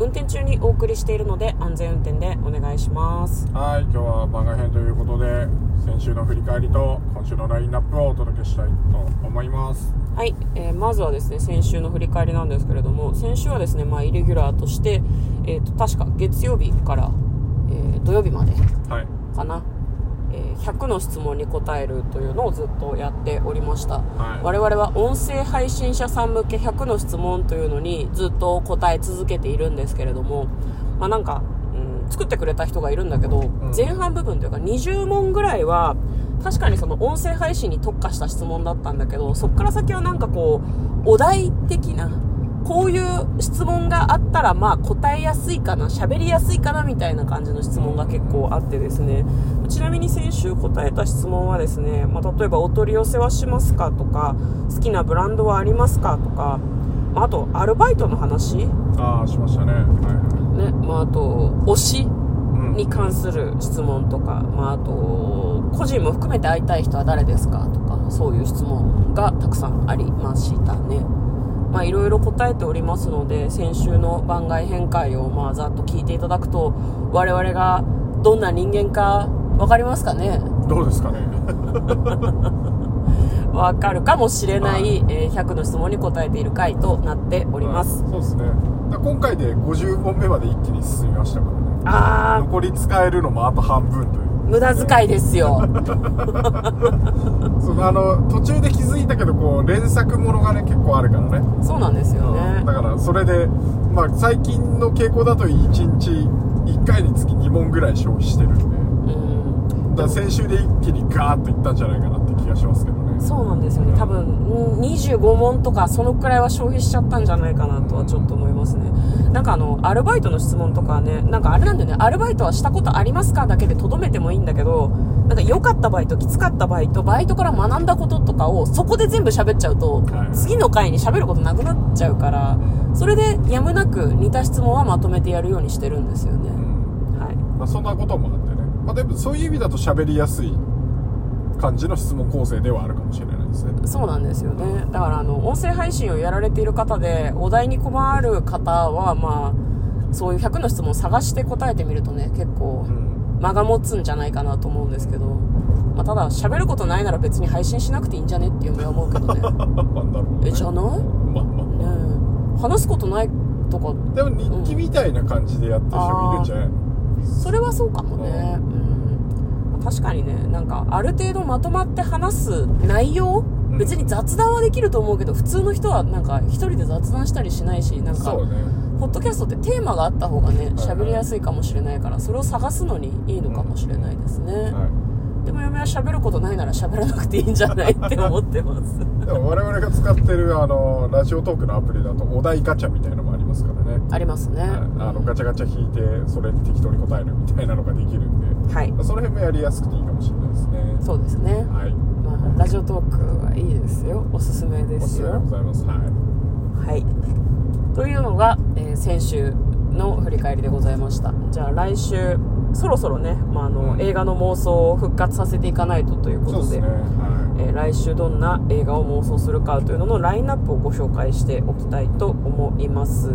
運転中にお送りしているので安全運転でお願いします。はい、今日は番外編ということで、先週の振り返りと今週のラインナップをお届けしたいと思います。はい、えーまずはですね先週の振り返りなんですけれども先週はですね、まあ、イレギュラーとして、えー、と確か月曜日から、えー土曜日まではい。えー100の質問に答えるというのをずっとやっておりました、はい。我々は音声配信者さん向け100の質問というのにずっと答え続けているんですけれども、まあ、なんか、うん、作ってくれた人がいるんだけど、ん。前半部分というか20問ぐらいは確かにその音声配信に特化した質問だったんだけどそっから先はなんかこうお題的なこういう質問があったらまあ答えやすいかな喋りやすいかなみたいな感じの質問が結構あってですね。ちなみに先週答えた質問はですね、まあ、例えばお取り寄せはしますかとか好きなブランドはありますかとか、まあ、あとアルバイトの話。ね、ああ、しましたね。はまあ、あと推し。に関する質問とか、まあ、あと個人も含めて会いたい人は誰ですかとかそういう質問がたくさんありましたねまあいろいろ答えておりますので先週の番外編会をまあざっと聞いていただくと我々がどんな人間か分かりますかね？どうですかね？分かるかもしれない、えー100の質問に答えている回となっております、はいそうですね。だ今回で50問目まで一気に進みましたからね。ああ残り使えるのもあと半分という。無駄遣いですよ。そのあの途中で気づいたけどこう連作ものがね結構あるからね。そうなんですよね。だからそれで、まあ、最近の傾向だと1日1回につき2問ぐらい消費してるんで。うん。だから先週で一気にガーッといったんじゃないかな気がしますけどね。そうなんですよね。多分うん25問とかそのくらいは消費しちゃったんじゃないかなとはちょっと思いますね。なんかあのアルバイトの質問とかねなんかあれなんだよね。アルバイトはしたことありますかだけでとどめてもいいんだけどなんか良かったバイトきつかったバイトバイトから学んだこととかをそこで全部喋っちゃうと、はい。次の回に喋ることなくなっちゃうからそれでやむなく似た質問はまとめてやるようにしてるんですよね、うん。はい。まあ、そんなこともあってね、まあ、でもそういう意味だと喋りやすい感じの質問構成ではあるかもしれないですね。そうなんですよね。だからあの音声配信をやられている方でお題に困る方はまあそういう100の質問を探して答えてみるとね結構うん。間が持つんじゃないかなと思うんですけど、まあ、ただ喋ることないなら別に配信しなくていいんじゃねって嫁は思うけどね。ね。えじゃない？ねまあまあ。え。話すことないとか。でも日記みたいな感じでやってる人もいるんじゃないの？それはそうかもね。うん確かにねなんかある程度まとまって話す内容ん。別に雑談はできると思うけど普通の人はなんか一人で雑談したりしないしなんかポッドキャストってテーマがあった方がねはい喋りやすいかもしれないからそれを探すのにいいのかもしれないですね、はでも嫁は喋ることないなら喋らなくていいんじゃないって思ってます。い、でも我々が使ってるあのラジオトークのアプリだとお題ガチャみたいなのもありますからね、ありますね。はい、あのガチャガチャ引いてそれに適当に答えるみたいなのができるんではいその辺もやりやすくていいかもしれないですねそうですね、はいまあ、ラジオトークはいいですよおすすめですよおすすめでございますはいはい。というのが、えー先週の振り返りでございました。じゃあ来週、そろそろね、まあ、あの、うん映画の妄想を復活させていかないとということで、ねはえー来週どんな映画を妄想するかというののラインナップをご紹介しておきたいと思います。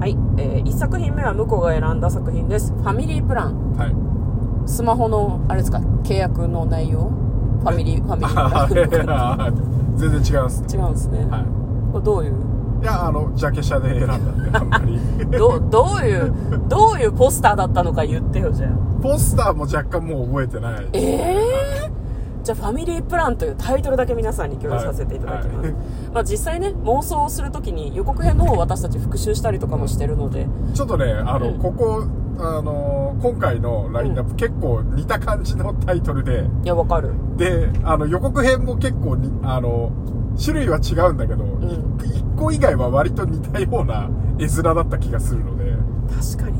はい。え1作品目は向こうが選んだ作品です。ファミリープラン。いはいスマホの、あれですか、契約の内容？ファミリー、ファミリー。全然違います。違うんですね。はい。これどういう？いやあのジャケ写で選んだんであんまり。どどういうどういうポスターだったのか言ってよじゃあ。ポスターも若干もう覚えてない。ええじゃあ「ファミリープラン」というタイトルだけ皆さんに共有させていただきます、はい。はい。まあ、実際ね妄想をするときに予告編の方を私たち復習したりとかもしてるので。ちょっとねあの、うん。ここあの今回のラインナップ、結構似た感じのタイトルで。いやわかる。であの予告編も結構にあの種類は違うんだけど、ん。一1個以外は割と似たような絵面だった気がするので。確かに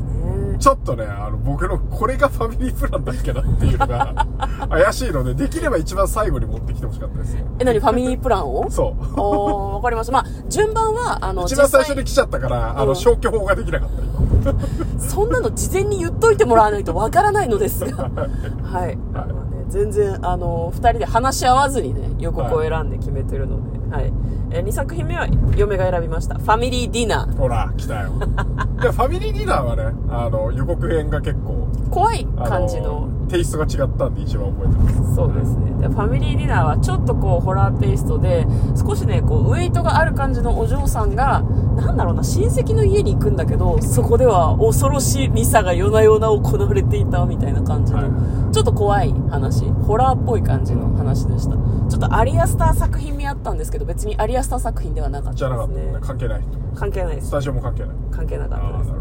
ね。ちょっとねあの僕のこれがファミリープランだっけなっていうのが 怪しいのでできれば一番最後に持ってきてほしかったですね。え、何？ファミリープランを？そう。おー、わかりました。まあ、順番は、あの、一番最初に来ちゃったからあうん。の消去法ができなかった今そんなの事前に言っといてもらわないとわからないのですが。はい。まあね、全然、あの、二人で話し合わずにね、予告を選んで決めてるので、はい。えー、2作品目は嫁が選びました。ファミリーディナー。ほら来たよ でファミリーディナーはねあの予告編が結構怖いあ感じの。テイストが違ったんで一番覚えてますそうですね。で、ファミリーディナーはちょっとこう、ホラーテイストで、少しね、こう、ウェイトがある感じのお嬢さんが、なんだろうな、親戚の家に行くんだけど、そこでは恐ろしいミサが夜な夜な行われていたみたいな感じの、はいちょっと怖い話、ホラーっぽい感じの話でした。ちょっとアリアスター作品味あったんですけど、別にアリアスター作品ではなかったじゃなかったねですね。関係ない関係ないですス。タジオも関係ない関係なかったですね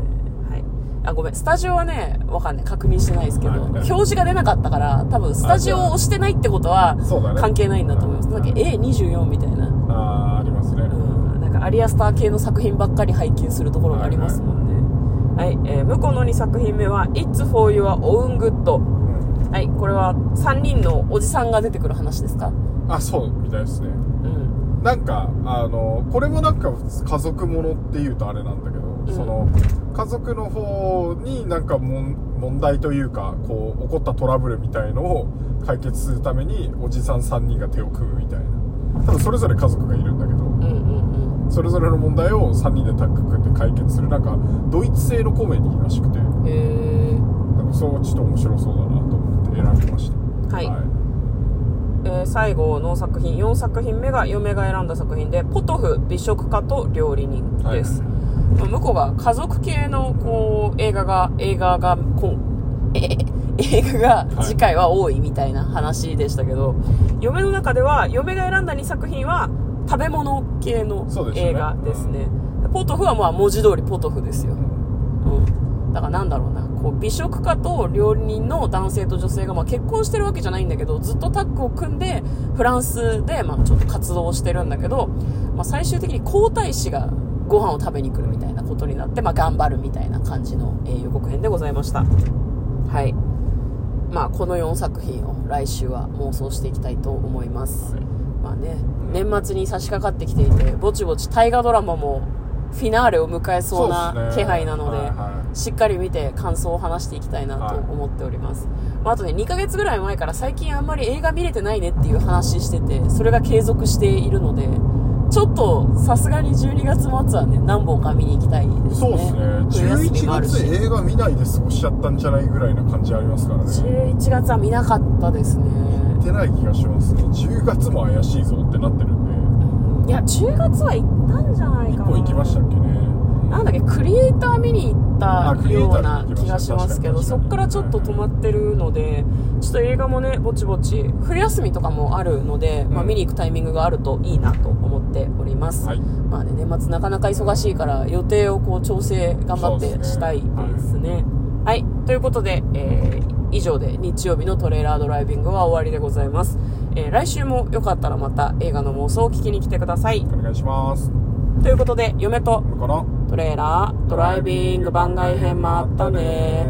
あごめん。スタジオはね、わかんない。確認してないですけど、はい表示が出なかったから、多分スタジオを押してないってことは関係ないんだと思います。なんだっけ、A24 みたいな。あーありますねうん。なんかアリアスター系の作品ばっかり配給するところがありますもんね。はい、えー向こうの2作品目は、It's for Your Own Good。うんはい、これは3人のおじさんが出てくる話ですか？あそうみたいですねうん。なんかあのこれもなんか家族ものっていうとあれなんだけど、うんその家族の方になんか問題というかこう起こったトラブルみたいのを解決するためにおじさん3人が手を組むみたいな。多分それぞれ家族がいるんだけどうんうんそれぞれの問題を3人でタッグ組んで解決するなんかドイツ製のコメディらしくて。うん。へー。なんかそうちょっと面白そうだなと思って選びました。はい。えー最後の作品4作品目が嫁が選んだ作品で「ポトフ美食家と料理人」です、まあ向こうが家族系のこう映画が映画がこんえ映画が次回は多いみたいな話でしたけど、嫁の中では嫁が選んだ2作品は食べ物系のそうですよね。映画ですね。ポトフはまあ文字通りポトフですよ、うん、だからなんだろうな。こう美食家と料理人の男性と女性がまあ結婚してるわけじゃないんだけどずっとタッグを組んでフランスでまあちょっと活動をしてるんだけど、まあ、最終的に皇太子がご飯を食べに来るみたいなことになって、まあ、頑張るみたいな感じの、えー予告編でございました。はい。まあこの4作品を来週は妄想していきたいと思います、はい。まあね年末に差し掛かってきていてぼちぼち大河ドラマもフィナーレを迎えそうな気配なのではいはしっかり見て感想を話していきたいなと思っております、まあ、あとね2ヶ月ぐらい前から最近あんまり映画見れてないねっていう話しててそれが継続しているのでちょっとさすがに12月末はね何本か見に行きたいですね。そうですね。冬休みもあ11るし。月映画見ないで過ごしちゃったんじゃないぐらいな感じありますからね。11月は見なかったですね。行ってない気がしますね。10月も怪しいぞってなってるんで。いや10月は行ったんじゃないかな。1本行きましたっけねなんだっけクリエイター見に行ったような気がしますけどそっからちょっと止まってるのでちょっと映画もねぼちぼち冬休みとかもあるので、まあ、うん。見に行くタイミングがあるといいなと思っております、はい。まあね年末なかなか忙しいから予定をこう調整頑張ってしたいですね。はい、ということで、えー以上で日曜日のトレーラードライビングは終わりでございます、えー来週もよかったらまた映画の妄想を聞きに来てください。お願いします。ということで嫁と向こうのトレーラードライビング番外編もあったね。